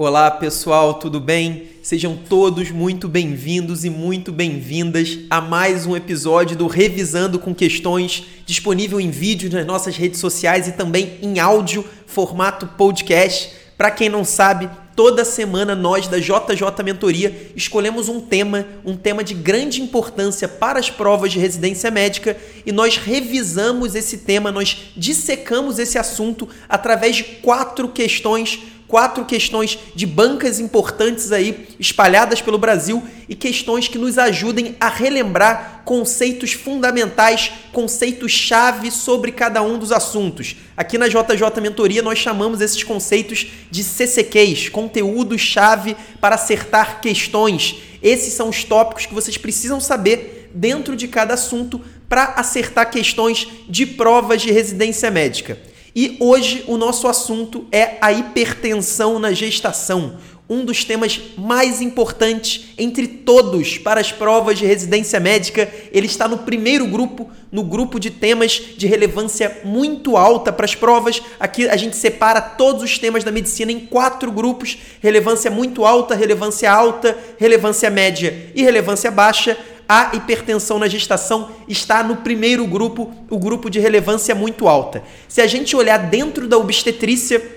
Olá pessoal, tudo bem? Sejam todos muito bem-vindos e muito bem-vindas a mais um episódio do Revisando com Questões, disponível em vídeo nas nossas redes sociais e também em áudio, formato podcast. Para quem não sabe, toda semana nós da JJ Mentoria escolhemos um tema, um tema de grande importância para as provas de residência médica e nós revisamos esse tema, nós dissecamos esse assunto através de quatro questões quatro questões de bancas importantes aí espalhadas pelo Brasil e questões que nos ajudem a relembrar conceitos fundamentais, conceitos chave sobre cada um dos assuntos. Aqui na JJ Mentoria nós chamamos esses conceitos de CCQs, conteúdo chave para acertar questões. Esses são os tópicos que vocês precisam saber dentro de cada assunto para acertar questões de provas de residência médica. E hoje o nosso assunto é a hipertensão na gestação, um dos temas mais importantes entre todos para as provas de residência médica. Ele está no primeiro grupo, no grupo de temas de relevância muito alta para as provas. Aqui a gente separa todos os temas da medicina em quatro grupos: relevância muito alta, relevância alta, relevância média e relevância baixa a hipertensão na gestação está no primeiro grupo, o grupo de relevância muito alta. Se a gente olhar dentro da obstetrícia,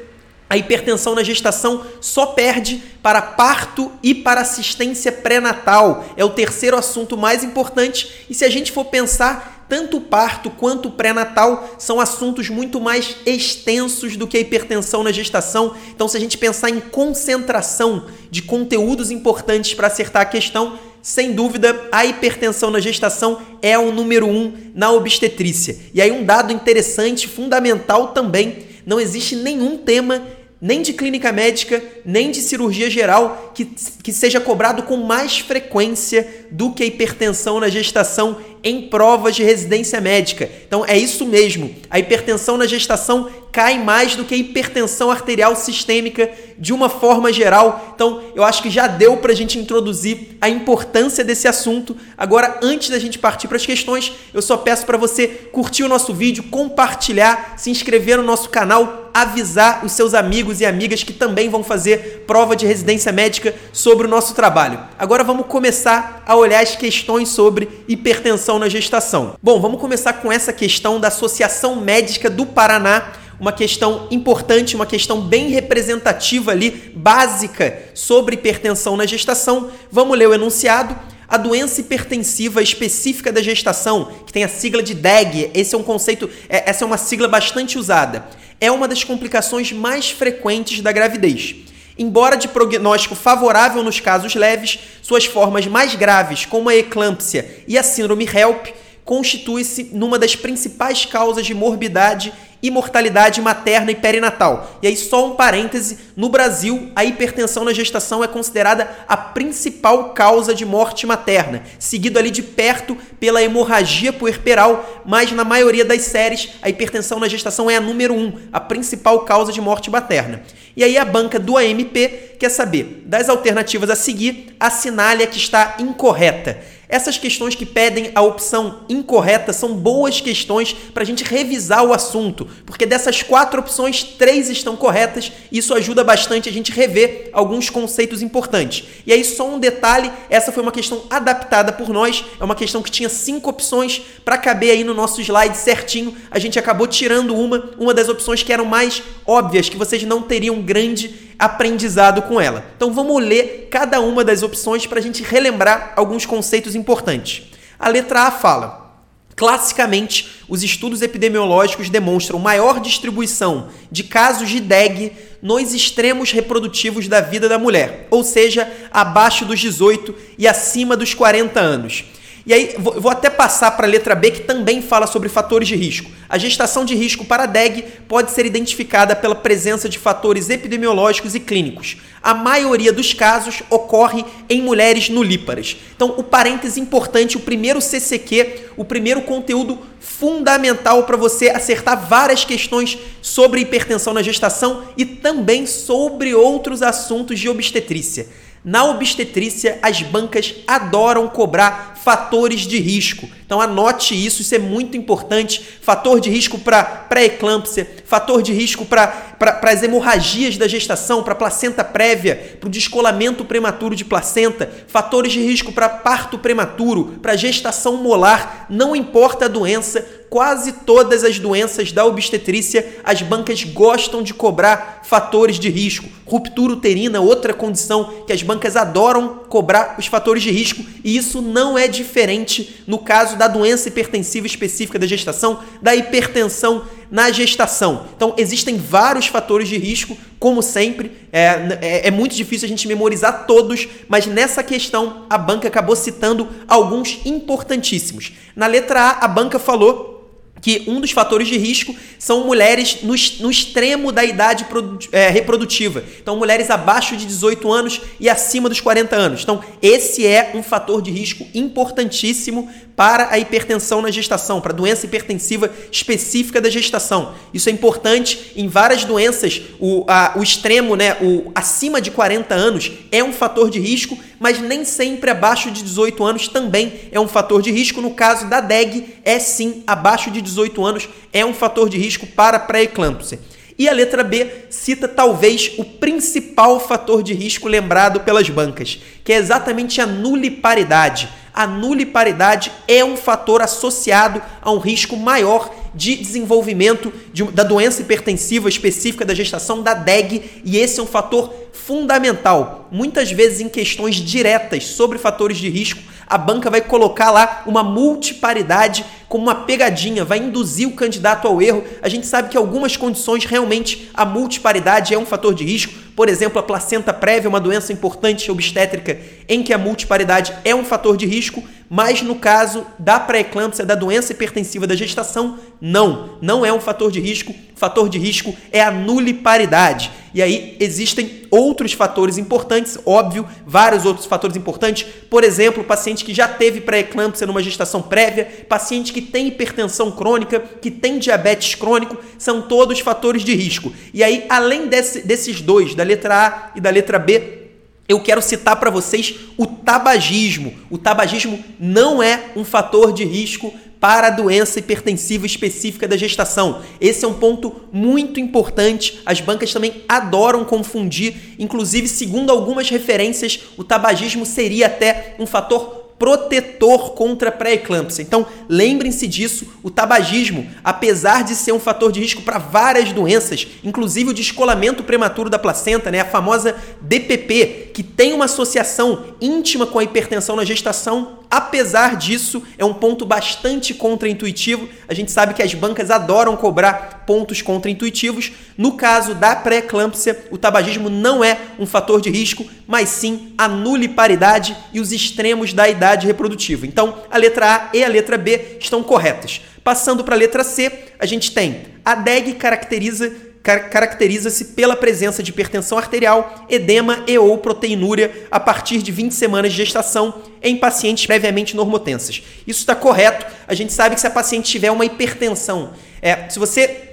a hipertensão na gestação só perde para parto e para assistência pré-natal. É o terceiro assunto mais importante. E se a gente for pensar, tanto o parto quanto o pré-natal são assuntos muito mais extensos do que a hipertensão na gestação. Então, se a gente pensar em concentração de conteúdos importantes para acertar a questão, sem dúvida, a hipertensão na gestação é o número um na obstetrícia. E aí, um dado interessante, fundamental também: não existe nenhum tema, nem de clínica médica, nem de cirurgia geral, que, que seja cobrado com mais frequência do que a hipertensão na gestação em provas de residência médica. Então é isso mesmo. A hipertensão na gestação cai mais do que a hipertensão arterial sistêmica de uma forma geral. Então, eu acho que já deu para a gente introduzir a importância desse assunto. Agora, antes da gente partir para as questões, eu só peço para você curtir o nosso vídeo, compartilhar, se inscrever no nosso canal, avisar os seus amigos e amigas que também vão fazer prova de residência médica sobre o nosso trabalho. Agora vamos começar a olhar as questões sobre hipertensão na gestação. Bom, vamos começar com essa questão da Associação Médica do Paraná uma questão importante, uma questão bem representativa ali, básica sobre hipertensão na gestação. Vamos ler o enunciado. A doença hipertensiva específica da gestação, que tem a sigla de DEG, esse é um conceito, é, essa é uma sigla bastante usada, é uma das complicações mais frequentes da gravidez. Embora de prognóstico favorável nos casos leves, suas formas mais graves, como a eclâmpsia e a síndrome HELP, constitui-se numa das principais causas de morbidade e mortalidade materna e perinatal. E aí, só um parêntese: no Brasil, a hipertensão na gestação é considerada a principal causa de morte materna, seguido ali de perto pela hemorragia puerperal, mas na maioria das séries, a hipertensão na gestação é a número um, a principal causa de morte materna. E aí, a banca do AMP quer saber das alternativas a seguir, assinale a que está incorreta. Essas questões que pedem a opção incorreta são boas questões para a gente revisar o assunto, porque dessas quatro opções, três estão corretas e isso ajuda bastante a gente rever alguns conceitos importantes. E aí, só um detalhe: essa foi uma questão adaptada por nós, é uma questão que tinha cinco opções para caber aí no nosso slide certinho. A gente acabou tirando uma, uma das opções que eram mais óbvias, que vocês não teriam grande aprendizado com ela. Então vamos ler cada uma das opções para a gente relembrar alguns conceitos importantes. A letra A fala: Classicamente, os estudos epidemiológicos demonstram maior distribuição de casos de DEG nos extremos reprodutivos da vida da mulher, ou seja, abaixo dos 18 e acima dos 40 anos. E aí, vou até passar para a letra B, que também fala sobre fatores de risco. A gestação de risco para DEG pode ser identificada pela presença de fatores epidemiológicos e clínicos. A maioria dos casos ocorre em mulheres nulíparas. Então, o parêntese importante, o primeiro CCQ, o primeiro conteúdo fundamental para você acertar várias questões sobre hipertensão na gestação e também sobre outros assuntos de obstetrícia. Na obstetrícia, as bancas adoram cobrar fatores de risco. Então anote isso, isso é muito importante. Fator de risco para pré-eclâmpsia, fator de risco para as hemorragias da gestação, para placenta prévia, para o descolamento prematuro de placenta, fatores de risco para parto prematuro, para gestação molar, não importa a doença, quase todas as doenças da obstetrícia, as bancas gostam de cobrar fatores de risco. Ruptura uterina, outra condição que as bancas adoram cobrar os fatores de risco, e isso não é diferente no caso da doença hipertensiva específica da gestação, da hipertensão na gestação. Então, existem vários fatores de risco, como sempre. É, é, é, muito difícil a gente memorizar todos, mas nessa questão a banca acabou citando alguns importantíssimos. Na letra A, a banca falou que um dos fatores de risco são mulheres no, no extremo da idade é, reprodutiva. Então, mulheres abaixo de 18 anos e acima dos 40 anos. Então, esse é um fator de risco importantíssimo para a hipertensão na gestação, para a doença hipertensiva específica da gestação. Isso é importante em várias doenças. O, a, o extremo, né, o acima de 40 anos, é um fator de risco, mas nem sempre abaixo de 18 anos também é um fator de risco. No caso da DEG, é sim abaixo de 18 anos, é um fator de risco para pré-eclâmpsia. E a letra B cita talvez o principal fator de risco lembrado pelas bancas, que é exatamente a nuliparidade. A nuliparidade é um fator associado a um risco maior de desenvolvimento de, da doença hipertensiva específica da gestação, da DEG, e esse é um fator fundamental. Muitas vezes, em questões diretas sobre fatores de risco, a banca vai colocar lá uma multiparidade como uma pegadinha, vai induzir o candidato ao erro. A gente sabe que algumas condições realmente a multiparidade é um fator de risco. Por exemplo, a placenta prévia, uma doença importante obstétrica em que a multiparidade é um fator de risco, mas no caso da pré-eclâmpsia, da doença hipertensiva da gestação, não, não é um fator de risco. Fator de risco é a nuliparidade. E aí existem outros fatores importantes, óbvio, vários outros fatores importantes. Por exemplo, paciente que já teve pré-eclâmpsia numa gestação prévia, paciente que tem hipertensão crônica, que tem diabetes crônico, são todos fatores de risco. E aí, além desse, desses dois, da letra A e da letra B, eu quero citar para vocês o tabagismo. O tabagismo não é um fator de risco para a doença hipertensiva específica da gestação. Esse é um ponto muito importante. As bancas também adoram confundir, inclusive, segundo algumas referências, o tabagismo seria até um fator protetor contra pré-eclâmpsia. Então, lembrem-se disso, o tabagismo, apesar de ser um fator de risco para várias doenças, inclusive o descolamento prematuro da placenta, né, a famosa DPP, que tem uma associação íntima com a hipertensão na gestação, apesar disso, é um ponto bastante contraintuitivo. A gente sabe que as bancas adoram cobrar pontos contraintuitivos. No caso da pré-eclâmpsia, o tabagismo não é um fator de risco, mas sim a nuliparidade e os extremos da idade reprodutiva. Então, a letra A e a letra B estão corretas. Passando para a letra C, a gente tem a DEG caracteriza caracteriza-se pela presença de hipertensão arterial, edema e ou proteinúria a partir de 20 semanas de gestação em pacientes previamente normotensas. Isso está correto. A gente sabe que se a paciente tiver uma hipertensão, é, se você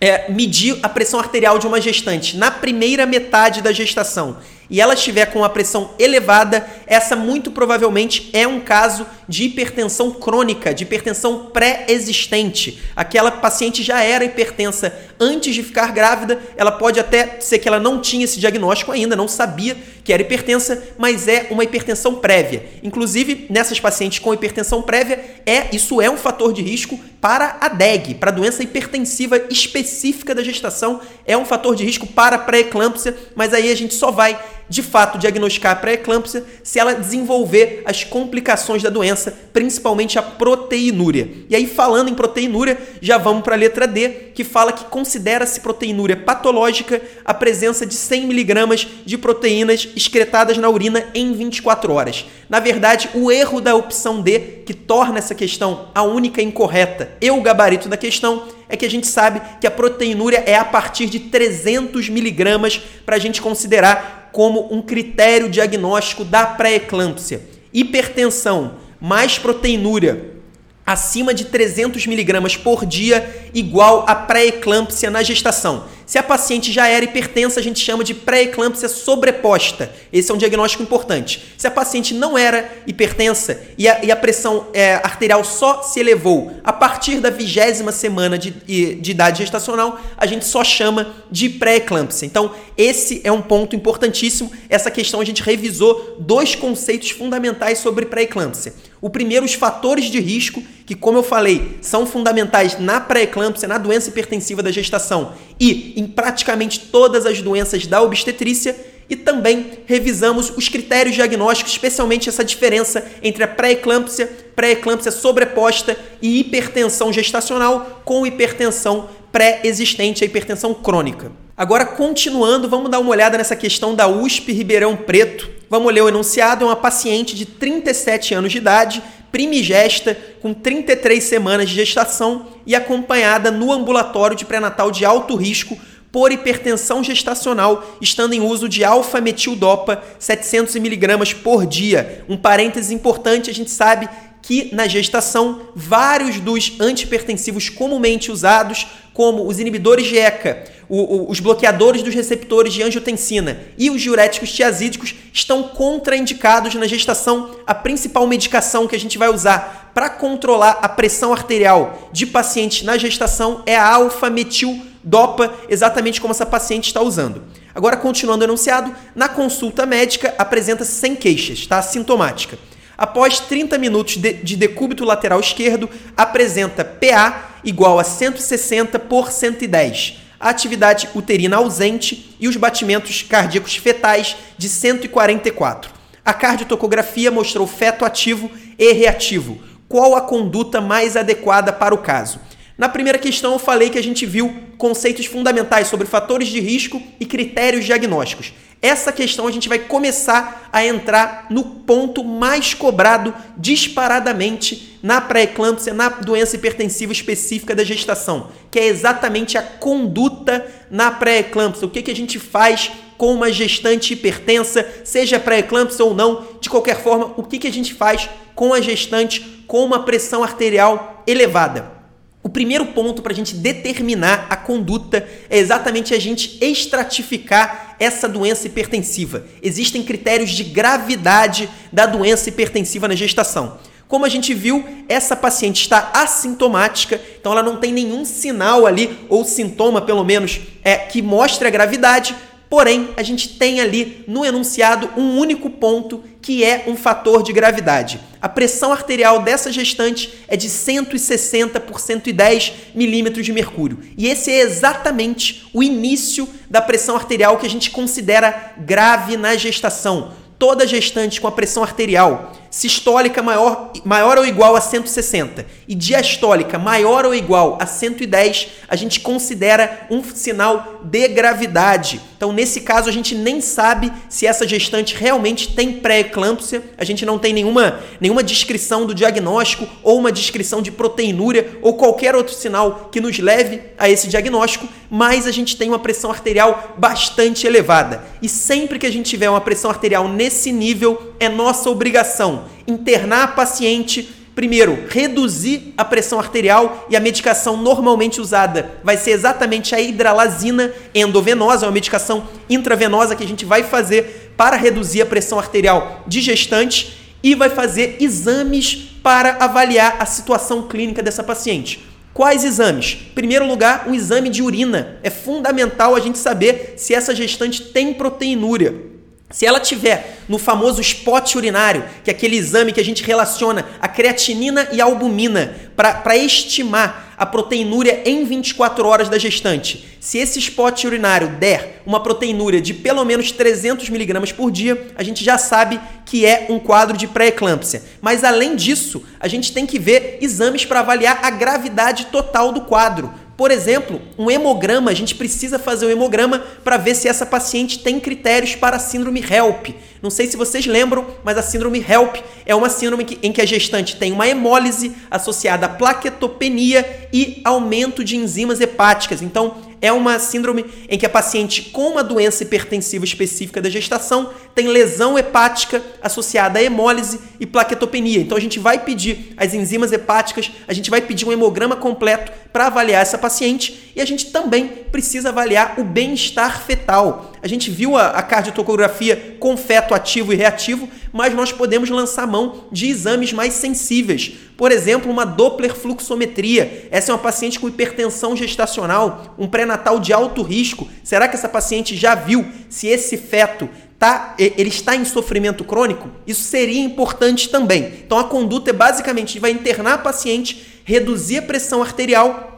é, medir a pressão arterial de uma gestante na primeira metade da gestação e ela estiver com a pressão elevada, essa muito provavelmente é um caso de hipertensão crônica, de hipertensão pré-existente. Aquela paciente já era hipertensa antes de ficar grávida, ela pode até ser que ela não tinha esse diagnóstico ainda, não sabia que era hipertensa, mas é uma hipertensão prévia. Inclusive, nessas pacientes com hipertensão prévia, é isso é um fator de risco para a DEG, para a doença hipertensiva específica da gestação, é um fator de risco para pré-eclâmpsia, mas aí a gente só vai de fato diagnosticar a pré-eclâmpsia se ela desenvolver as complicações da doença, principalmente a proteinúria. E aí, falando em proteinúria, já vamos para a letra D, que fala que considera-se proteinúria patológica a presença de 100 miligramas de proteínas excretadas na urina em 24 horas. Na verdade, o erro da opção D, que torna essa questão a única incorreta e o gabarito da questão, é que a gente sabe que a proteinúria é a partir de 300 miligramas para a gente considerar como um critério diagnóstico da pré-eclâmpsia. Hipertensão mais proteinúria acima de 300 miligramas por dia igual a pré-eclâmpsia na gestação. Se a paciente já era hipertensa, a gente chama de pré-eclâmpsia sobreposta. Esse é um diagnóstico importante. Se a paciente não era hipertensa e a, e a pressão é, arterial só se elevou a partir da vigésima semana de, de idade gestacional, a gente só chama de pré-eclâmpsia. Então, esse é um ponto importantíssimo. Essa questão a gente revisou dois conceitos fundamentais sobre pré-eclâmpsia. O primeiro, os fatores de risco, que, como eu falei, são fundamentais na pré-eclâmpsia, na doença hipertensiva da gestação e em praticamente todas as doenças da obstetrícia. E também revisamos os critérios diagnósticos, especialmente essa diferença entre a pré-eclâmpsia, pré-eclâmpsia sobreposta e hipertensão gestacional com hipertensão pré-existente, a hipertensão crônica. Agora, continuando, vamos dar uma olhada nessa questão da USP Ribeirão Preto. Vamos ler o enunciado: é uma paciente de 37 anos de idade, primigesta, com 33 semanas de gestação e acompanhada no ambulatório de pré-natal de alto risco por hipertensão gestacional, estando em uso de alfa-metildopa 700 mg por dia. Um parênteses importante, a gente sabe que na gestação vários dos antipertensivos comumente usados, como os inibidores de ECA, o, o, os bloqueadores dos receptores de angiotensina e os diuréticos tiazídicos, estão contraindicados na gestação. A principal medicação que a gente vai usar para controlar a pressão arterial de pacientes na gestação é a alfa-metil-dopa, exatamente como essa paciente está usando. Agora, continuando o enunciado, na consulta médica apresenta-se sem queixas, está sintomática. Após 30 minutos de, de decúbito lateral esquerdo, apresenta PA igual a 160 por 110, a atividade uterina ausente e os batimentos cardíacos fetais de 144. A cardiotocografia mostrou feto ativo e reativo. Qual a conduta mais adequada para o caso? Na primeira questão, eu falei que a gente viu conceitos fundamentais sobre fatores de risco e critérios diagnósticos. Essa questão a gente vai começar a entrar no ponto mais cobrado disparadamente na pré-eclâmpsia, na doença hipertensiva específica da gestação, que é exatamente a conduta na pré-eclâmpsia. O que, que a gente faz com uma gestante hipertensa, seja pré-eclâmpsia ou não, de qualquer forma, o que, que a gente faz com a gestante com uma pressão arterial elevada. O primeiro ponto para a gente determinar a conduta é exatamente a gente estratificar essa doença hipertensiva. Existem critérios de gravidade da doença hipertensiva na gestação. Como a gente viu, essa paciente está assintomática, então ela não tem nenhum sinal ali, ou sintoma pelo menos, é, que mostre a gravidade, Porém, a gente tem ali no enunciado um único ponto que é um fator de gravidade. A pressão arterial dessa gestante é de 160 por 110 milímetros de mercúrio. E esse é exatamente o início da pressão arterial que a gente considera grave na gestação. Toda gestante com a pressão arterial sistólica maior, maior ou igual a 160 e diastólica maior ou igual a 110, a gente considera um sinal de gravidade. Então, nesse caso, a gente nem sabe se essa gestante realmente tem pré-eclâmpsia, a gente não tem nenhuma, nenhuma descrição do diagnóstico ou uma descrição de proteinúria ou qualquer outro sinal que nos leve a esse diagnóstico, mas a gente tem uma pressão arterial bastante elevada. E sempre que a gente tiver uma pressão arterial nesse nível, é nossa obrigação internar a paciente, primeiro, reduzir a pressão arterial e a medicação normalmente usada vai ser exatamente a hidralazina endovenosa, uma medicação intravenosa que a gente vai fazer para reduzir a pressão arterial de gestante e vai fazer exames para avaliar a situação clínica dessa paciente. Quais exames? Em primeiro lugar, um exame de urina. É fundamental a gente saber se essa gestante tem proteinúria. Se ela tiver no famoso spot urinário, que é aquele exame que a gente relaciona a creatinina e a albumina para estimar a proteinúria em 24 horas da gestante, se esse spot urinário der uma proteinúria de pelo menos 300 miligramas por dia, a gente já sabe que é um quadro de pré-eclâmpsia. Mas além disso, a gente tem que ver exames para avaliar a gravidade total do quadro. Por exemplo, um hemograma, a gente precisa fazer um hemograma para ver se essa paciente tem critérios para a síndrome HELP. Não sei se vocês lembram, mas a síndrome HELP é uma síndrome em que a gestante tem uma hemólise associada à plaquetopenia e aumento de enzimas hepáticas. Então, é uma síndrome em que a paciente com uma doença hipertensiva específica da gestação tem lesão hepática associada a hemólise e plaquetopenia. Então a gente vai pedir as enzimas hepáticas, a gente vai pedir um hemograma completo para avaliar essa paciente e a gente também precisa avaliar o bem-estar fetal. A gente viu a, a cardiotocografia com feto ativo e reativo, mas nós podemos lançar mão de exames mais sensíveis. Por exemplo, uma Doppler fluxometria. Essa é uma paciente com hipertensão gestacional, um pré-natal de alto risco. Será que essa paciente já viu se esse feto tá, ele está em sofrimento crônico? Isso seria importante também. Então a conduta é basicamente vai internar a paciente, reduzir a pressão arterial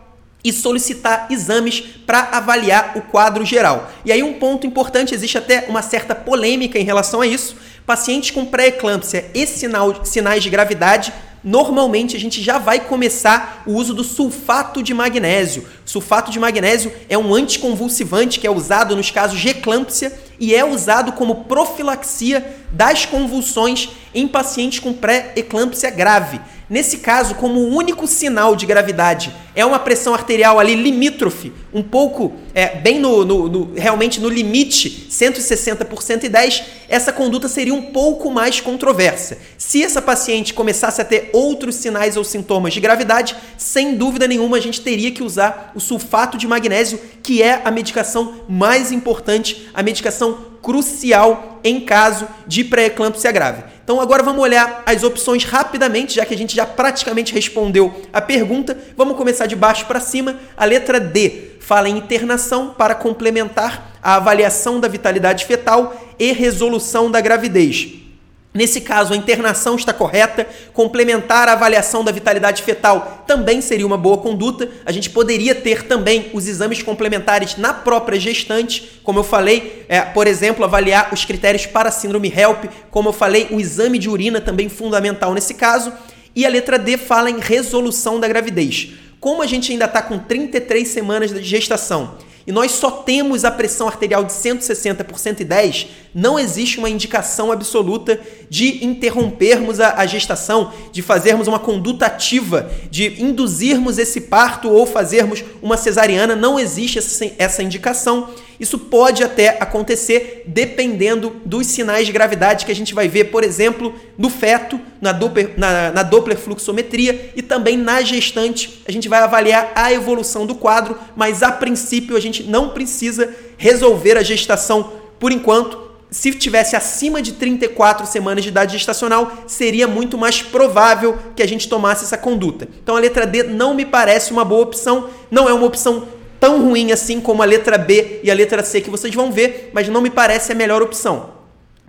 e solicitar exames para avaliar o quadro geral. E aí um ponto importante, existe até uma certa polêmica em relação a isso. Pacientes com pré-eclâmpsia e sinal, sinais de gravidade normalmente a gente já vai começar o uso do sulfato de magnésio. sulfato de magnésio é um anticonvulsivante que é usado nos casos de eclâmpsia e é usado como profilaxia das convulsões em pacientes com pré-eclâmpsia grave. Nesse caso, como o único sinal de gravidade é uma pressão arterial ali limítrofe, um pouco, é, bem no, no, no, realmente no limite, 160 por 110, essa conduta seria um pouco mais controversa. Se essa paciente começasse a ter outros sinais ou sintomas de gravidade, sem dúvida nenhuma a gente teria que usar o sulfato de magnésio, que é a medicação mais importante, a medicação crucial em caso de pré-eclâmpsia grave. Então agora vamos olhar as opções rapidamente, já que a gente já praticamente respondeu a pergunta. Vamos começar de baixo para cima. A letra D fala em internação para complementar a avaliação da vitalidade fetal e resolução da gravidez. Nesse caso, a internação está correta, complementar a avaliação da vitalidade fetal também seria uma boa conduta. A gente poderia ter também os exames complementares na própria gestante, como eu falei, é, por exemplo, avaliar os critérios para a síndrome HELP, como eu falei, o exame de urina também fundamental nesse caso. E a letra D fala em resolução da gravidez. Como a gente ainda está com 33 semanas de gestação e nós só temos a pressão arterial de 160 por 110, não existe uma indicação absoluta de interrompermos a, a, gestação, de fazermos uma conduta ativa, de induzirmos esse parto ou fazermos uma cesariana, não existe essa, essa indicação. Isso pode até acontecer dependendo dos sinais de gravidade que a gente vai ver, por exemplo, no feto, na Doppler, na, na Doppler fluxometria e também na gestante. A gente vai avaliar a evolução do quadro, mas a princípio a gente não precisa resolver a gestação por enquanto. Se tivesse acima de 34 semanas de idade gestacional, seria muito mais provável que a gente tomasse essa conduta. Então a letra D não me parece uma boa opção, não é uma opção tão ruim assim como a letra B e a letra C que vocês vão ver, mas não me parece a melhor opção.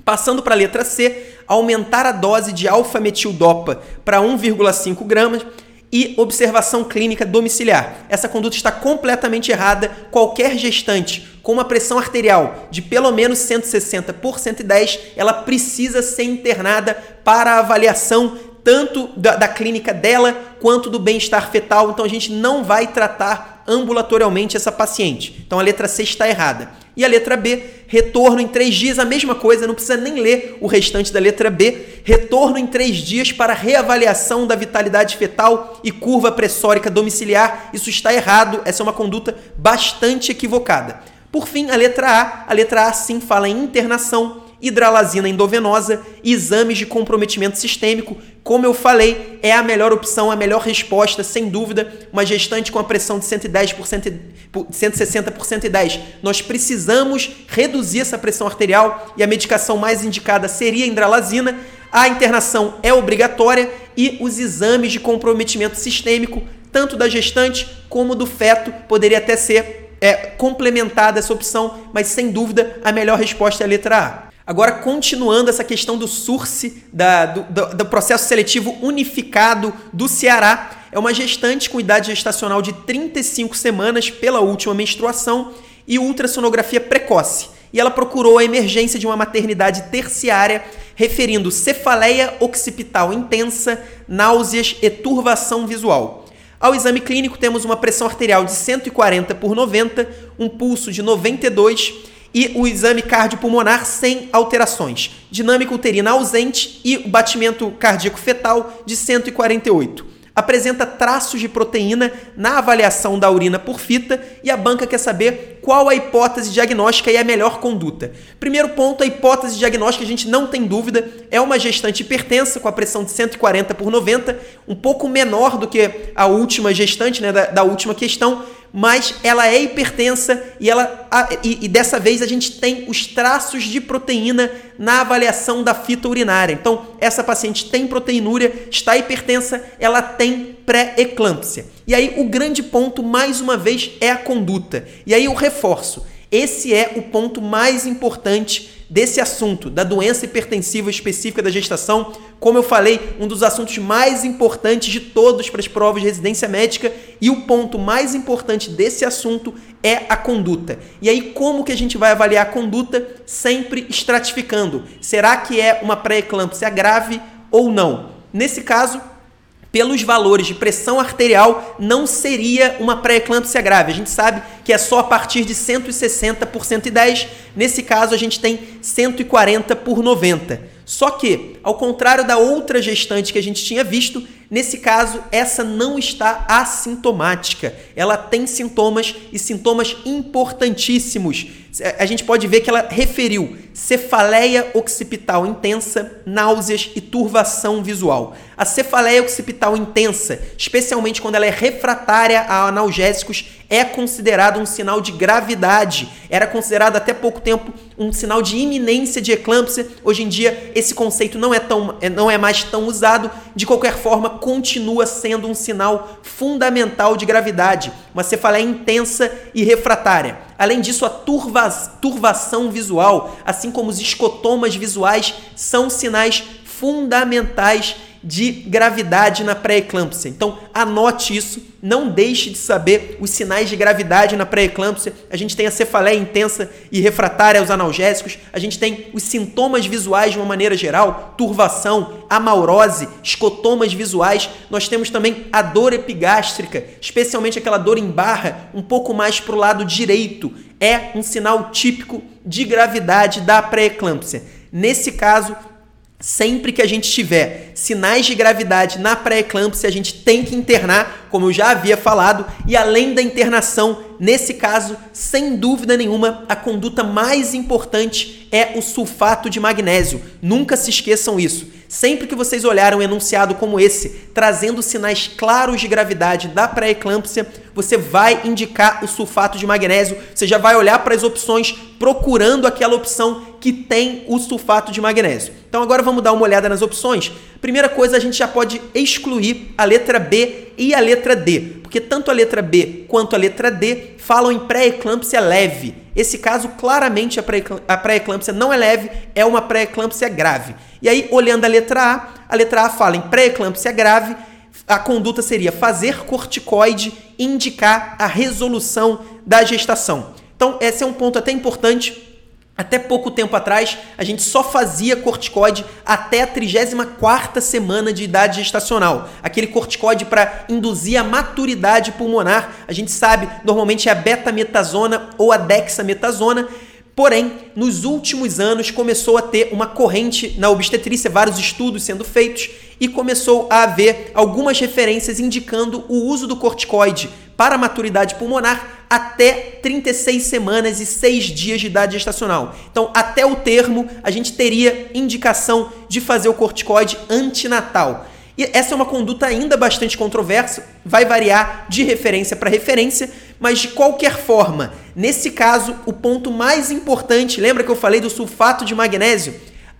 Passando para a letra C, aumentar a dose de alfa-metildopa para 1,5 gramas e observação clínica domiciliar. Essa conduta está completamente errada. Qualquer gestante com uma pressão arterial de pelo menos 160 por 110, ela precisa ser internada para avaliação tanto da, da clínica dela quanto do bem-estar fetal. Então a gente não vai tratar ambulatorialmente essa paciente. Então a letra C está errada. E a letra B, retorno em três dias, a mesma coisa, não precisa nem ler o restante da letra B. Retorno em três dias para reavaliação da vitalidade fetal e curva pressórica domiciliar. Isso está errado, essa é uma conduta bastante equivocada. Por fim, a letra A. A letra A sim fala em internação hidralazina endovenosa exames de comprometimento sistêmico. Como eu falei, é a melhor opção, a melhor resposta, sem dúvida. Uma gestante com a pressão de 110 por, 160 por 110. Nós precisamos reduzir essa pressão arterial e a medicação mais indicada seria a hidralazina. A internação é obrigatória e os exames de comprometimento sistêmico, tanto da gestante como do feto, poderia até ser é, complementada essa opção, mas sem dúvida a melhor resposta é a letra A. Agora, continuando essa questão do SURSE, da, do, do, do, processo seletivo unificado do Ceará, é uma gestante com idade gestacional de 35 semanas pela última menstruação e ultrassonografia precoce. E ela procurou a emergência de uma maternidade terciária, referindo cefaleia occipital intensa, náuseas e turvação visual. Ao exame clínico, temos uma pressão arterial de 140 por 90, um pulso de 92 e o exame cardiopulmonar sem alterações. Dinâmica uterina ausente e o batimento cardíaco fetal de 148. apresenta traços de proteína na avaliação da urina por fita e a banca quer saber qual a hipótese diagnóstica e a melhor conduta. Primeiro ponto, a hipótese diagnóstica, a gente não tem dúvida, é uma gestante hipertensa com a pressão de 140 por 90, um pouco menor do que a última gestante, né, da, da última questão, mas ela é hipertensa e, ela, e, e, dessa vez a gente tem os traços de proteína na avaliação da fita urinária. Então, essa paciente tem proteinúria, está hipertensa, ela tem pré-eclâmpsia. E aí, o grande ponto, mais uma vez, é a conduta. E aí, eu reforço: esse é o ponto mais importante desse assunto, da doença hipertensiva específica da gestação. Como eu falei, um dos assuntos mais importantes de todos para as provas de residência médica e o ponto mais importante desse assunto é a conduta. E aí, como que a gente vai avaliar a conduta? Sempre estratificando. Será que é uma pré-eclâmpsia grave ou não? Nesse caso, pelos valores de pressão arterial, não seria uma pré-eclâmpsia grave. A gente sabe que é só a partir de 160 por 110. Nesse caso, a gente tem 140 por 90. Só que, ao contrário da outra gestante que a gente tinha visto, Nesse caso, essa não está assintomática. Ela tem sintomas e sintomas importantíssimos. A gente pode ver que ela referiu cefaleia occipital intensa, náuseas e turvação visual. A cefaleia occipital intensa, especialmente quando ela é refratária a analgésicos, é considerado um sinal de gravidade. Era considerado até pouco tempo um sinal de iminência de eclâmpsia. Hoje em dia, esse conceito não é, tão, é, não é mais tão usado. De qualquer forma, continua sendo um sinal fundamental de gravidade, uma cefaleia intensa e refratária. Além disso, a turva, turvação visual, assim como os escotomas visuais, são sinais fundamentais de gravidade na pré-eclâmpsia. Então, anote isso, não deixe de saber os sinais de gravidade na pré-eclâmpsia. A gente tem a cefaleia intensa e refratária aos analgésicos, a gente tem os sintomas visuais de uma maneira geral, turvação, amaurose, escotomas visuais. Nós temos também a dor epigástrica, especialmente aquela dor em barra, um pouco mais para o lado direito. É um sinal típico de gravidade da pré-eclâmpsia. Nesse caso, Sempre que a gente tiver sinais de gravidade na pré-eclâmpsia, a gente tem que internar, como eu já havia falado, e além da internação, nesse caso, sem dúvida nenhuma, a conduta mais importante é o sulfato de magnésio. Nunca se esqueçam isso. Sempre que vocês olharem um enunciado como esse, trazendo sinais claros de gravidade da pré-eclâmpsia, você vai indicar o sulfato de magnésio, você já vai olhar para as opções procurando aquela opção que tem o sulfato de magnésio. Então agora vamos dar uma olhada nas opções. Primeira coisa, a gente já pode excluir a letra B e a letra D, porque tanto a letra B quanto a letra D falam em pré-eclâmpsia leve. Esse caso, claramente, a pré-eclâmpsia não é leve, é uma pré-eclâmpsia grave. E aí, olhando a letra A, a letra A fala em pré-eclâmpsia grave, a conduta seria fazer corticoide indicar a resolução da gestação. Então, esse é um ponto até importante. Até pouco tempo atrás, a gente só fazia corticoide até a 34ª semana de idade gestacional. Aquele corticoide para induzir a maturidade pulmonar. A gente sabe, normalmente é a betametasona ou a dexametasona. Porém, nos últimos anos começou a ter uma corrente na obstetrícia, vários estudos sendo feitos, e começou a haver algumas referências indicando o uso do corticoide para maturidade pulmonar até 36 semanas e 6 dias de idade gestacional. Então, até o termo, a gente teria indicação de fazer o corticoide antinatal. E essa é uma conduta ainda bastante controversa, vai variar de referência para referência, mas de qualquer forma, nesse caso, o ponto mais importante, lembra que eu falei do sulfato de magnésio?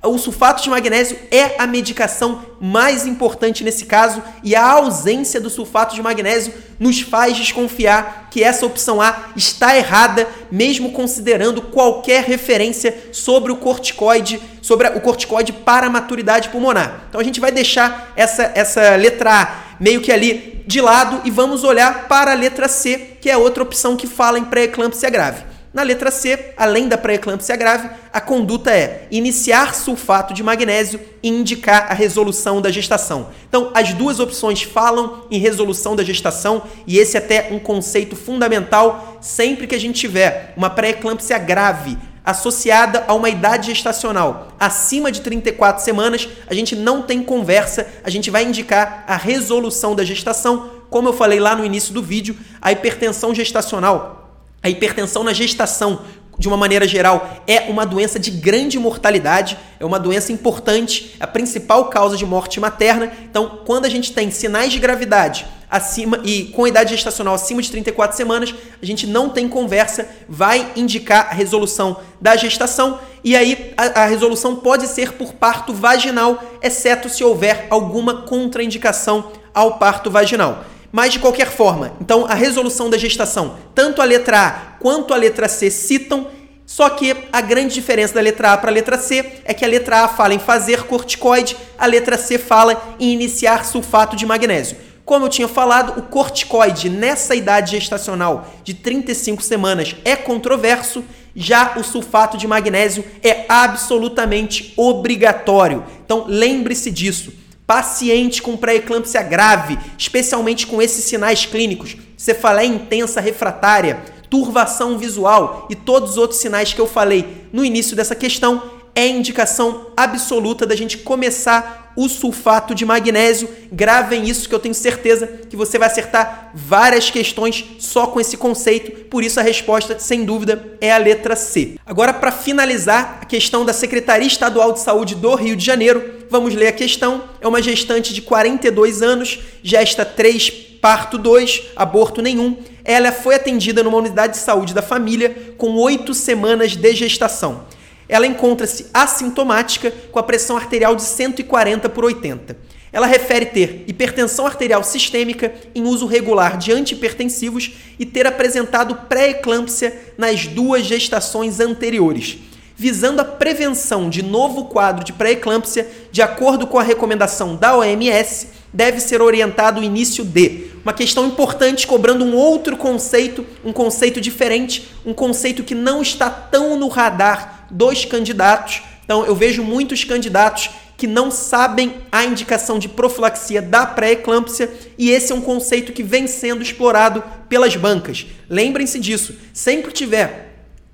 O sulfato de magnésio é a medicação mais importante nesse caso e a ausência do sulfato de magnésio nos faz desconfiar que essa opção A está errada, mesmo considerando qualquer referência sobre o corticoide, sobre o corticoide para a maturidade pulmonar. Então a gente vai deixar essa, essa letra A meio que ali de lado e vamos olhar para a letra C, que é outra opção que fala em pré-eclâmpsia grave. Na letra C, além da pré-eclâmpsia grave, a conduta é iniciar sulfato de magnésio e indicar a resolução da gestação. Então, as duas opções falam em resolução da gestação e esse é até um conceito fundamental sempre que a gente tiver uma pré-eclâmpsia grave associada a uma idade gestacional acima de 34 semanas, a gente não tem conversa, a gente vai indicar a resolução da gestação. Como eu falei lá no início do vídeo, a hipertensão gestacional, a hipertensão na gestação de uma maneira geral, é uma doença de grande mortalidade, é uma doença importante, é a principal causa de morte materna. Então, quando a gente tem sinais de gravidade acima e com idade gestacional acima de 34 semanas, a gente não tem conversa, vai indicar a resolução da gestação e aí a, a resolução pode ser por parto vaginal, exceto se houver alguma contraindicação ao parto vaginal. Mas de qualquer forma, então a resolução da gestação, tanto a letra A quanto a letra C citam, só que a grande diferença da letra A para a letra C é que a letra A fala em fazer corticoide, a letra C fala em iniciar sulfato de magnésio. Como eu tinha falado, o corticoide nessa idade gestacional de 35 semanas é controverso, já o sulfato de magnésio é absolutamente obrigatório. Então lembre-se disso. Paciente com pré-eclâmpsia grave, especialmente com esses sinais clínicos, cefaleia intensa refratária, turvação visual e todos os outros sinais que eu falei no início dessa questão, é indicação absoluta da gente começar o sulfato de magnésio. Gravem isso que eu tenho certeza que você vai acertar várias questões só com esse conceito. Por isso a resposta, sem dúvida, é a letra C. Agora, para finalizar a questão da Secretaria Estadual de Saúde do Rio de Janeiro, vamos ler a questão. É uma gestante de 42 anos, gesta 3, parto 2, aborto nenhum. Ela foi atendida numa unidade de saúde da família com 8 semanas de gestação. Ela encontra-se assintomática com a pressão arterial de 140 por 80. Ela refere ter hipertensão arterial sistêmica em uso regular de antihipertensivos e ter apresentado pré-eclâmpsia nas duas gestações anteriores visando a prevenção de novo quadro de pré-eclâmpsia, de acordo com a recomendação da OMS, deve ser orientado o início de uma questão importante, cobrando um outro conceito, um conceito diferente, um conceito que não está tão no radar dos candidatos. Então, eu vejo muitos candidatos que não sabem a indicação de profilaxia da pré-eclâmpsia e esse é um conceito que vem sendo explorado pelas bancas. Lembrem-se disso. Sempre tiver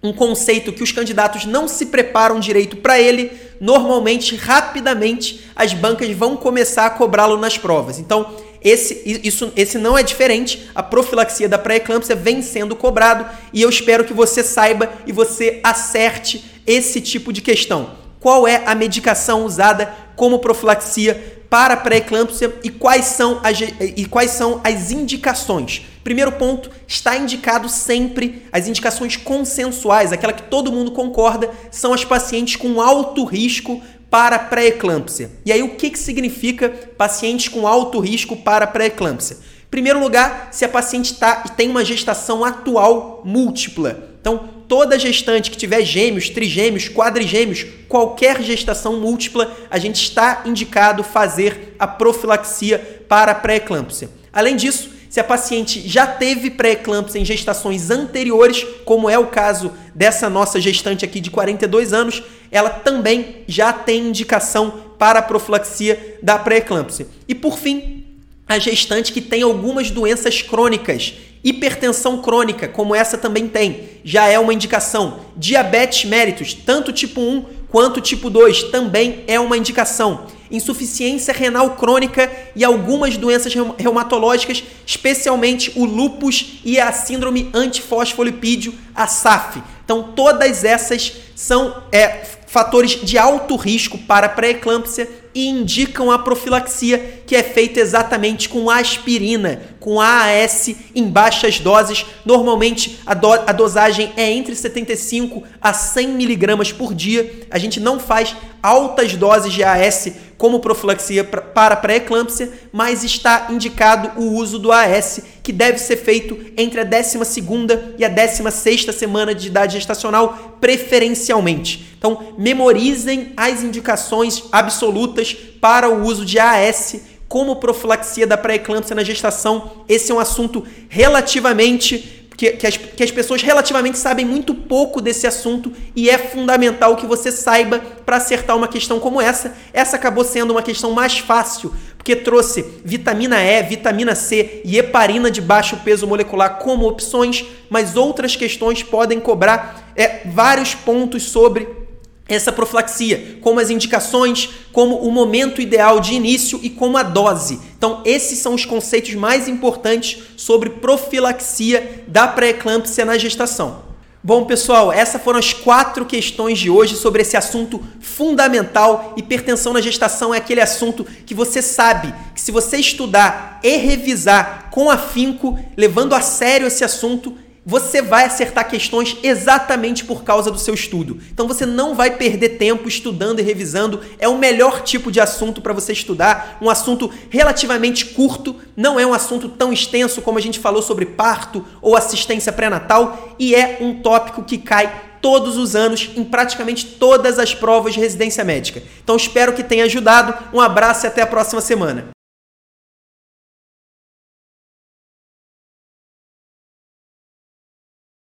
um conceito que os candidatos não se preparam direito para ele, normalmente, rapidamente, as bancas vão começar a cobrá-lo nas provas. Então, esse, isso, esse não é diferente. A profilaxia da pré-eclâmpsia vem sendo cobrado e eu espero que você saiba e você acerte esse tipo de questão. Qual é a medicação usada como profilaxia para pré-eclâmpsia e quais são as, e quais são as indicações. Primeiro ponto, está indicado sempre as indicações consensuais, aquela que todo mundo concorda, são as pacientes com alto risco para pré-eclâmpsia. E aí o que, que significa pacientes com alto risco para pré-eclâmpsia? Primeiro lugar, se a paciente tá, tem uma gestação atual múltipla. Então, toda gestante que tiver gêmeos, trigêmeos, quadrigêmeos, qualquer gestação múltipla, a gente está indicado fazer a profilaxia para pré-eclâmpsia. Além disso, se a paciente já teve pré-eclâmpsia em gestações anteriores, como é o caso dessa nossa gestante aqui de 42 anos, ela também já tem indicação para a profilaxia da pré-eclâmpsia. E por fim, a gestante que tem algumas doenças crônicas Hipertensão crônica, como essa também tem, já é uma indicação. Diabetes mellitus, tanto tipo 1 quanto tipo 2, também é uma indicação. Insuficiência renal crônica e algumas doenças reumatológicas, especialmente o lupus e a síndrome antifosfolipídio, a SAF. Então, todas essas são é, fatores de alto risco para pré-eclâmpsia e indicam a profilaxia, que é feita exatamente com aspirina, com AAS em baixas doses. Normalmente a, do a dosagem é entre 75 a 100 miligramas por dia. A gente não faz altas doses de AAS como profilaxia para pré-eclâmpsia, mas está indicado o uso do AS, que deve ser feito entre a 12ª e a 16ª semana de idade gestacional, preferencialmente. Então, memorizem as indicações absolutas para o uso de AS como profilaxia da pré-eclâmpsia na gestação. Esse é um assunto relativamente que, que, as, que as pessoas relativamente sabem muito pouco desse assunto e é fundamental que você saiba para acertar uma questão como essa. Essa acabou sendo uma questão mais fácil porque trouxe vitamina E, vitamina C e heparina de baixo peso molecular como opções, mas outras questões podem cobrar é, vários pontos sobre essa profilaxia, como as indicações, como o momento ideal de início e como a dose. Então, esses são os conceitos mais importantes sobre profilaxia da pré-eclâmpsia na gestação. Bom, pessoal, essas foram as quatro questões de hoje sobre esse assunto fundamental. Hipertensão na gestação é aquele assunto que você sabe que se você estudar e revisar com afinco, levando a sério esse assunto, você vai acertar questões exatamente por causa do seu estudo. Então você não vai perder tempo estudando e revisando. É o melhor tipo de assunto para você estudar, um assunto relativamente curto, não é um assunto tão extenso como a gente falou sobre parto ou assistência pré-natal e é um tópico que cai todos os anos em praticamente todas as provas de residência médica. Então espero que tenha ajudado. Um abraço e até a próxima semana.